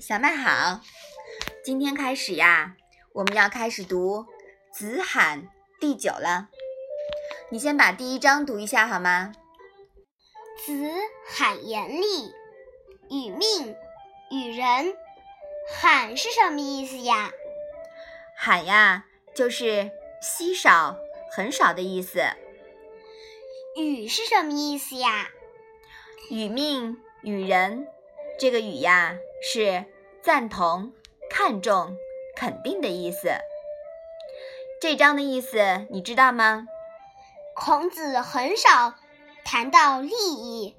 小麦好，今天开始呀，我们要开始读《子罕》第九了。你先把第一章读一下好吗？子罕言厉，与命，与人。罕是什么意思呀？罕呀，就是稀少、很少的意思。与是什么意思呀？与命，与人。这个语呀，是赞同、看重、肯定的意思。这章的意思你知道吗？孔子很少谈到利益，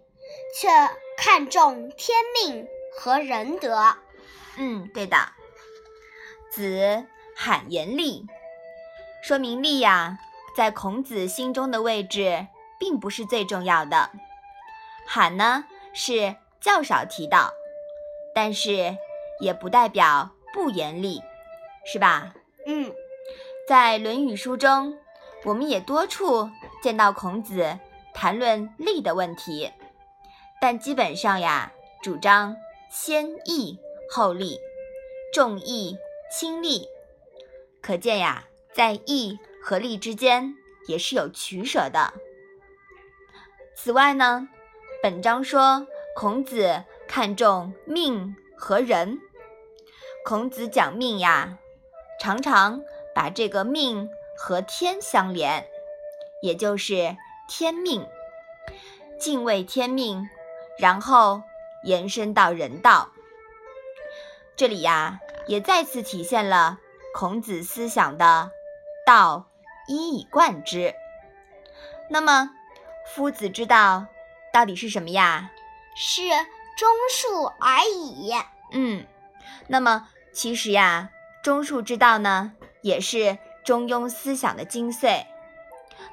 却看重天命和仁德。嗯，对的。子罕言利，说明利呀，在孔子心中的位置并不是最重要的。罕呢，是。较少提到，但是也不代表不严厉，是吧？嗯，在《论语》书中，我们也多处见到孔子谈论利的问题，但基本上呀，主张先义后利，重义轻利。可见呀，在义和利之间也是有取舍的。此外呢，本章说。孔子看重命和人，孔子讲命呀，常常把这个命和天相连，也就是天命，敬畏天命，然后延伸到人道。这里呀，也再次体现了孔子思想的道一以贯之。那么，夫子之道到底是什么呀？是中恕而已。嗯，那么其实呀，中恕之道呢，也是中庸思想的精髓。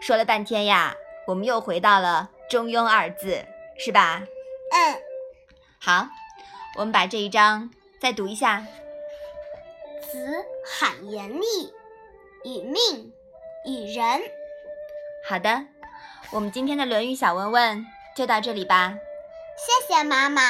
说了半天呀，我们又回到了“中庸”二字，是吧？嗯。好，我们把这一章再读一下。子罕言厉，以命，以人。好的，我们今天的《论语》小问问就到这里吧。谢谢妈妈。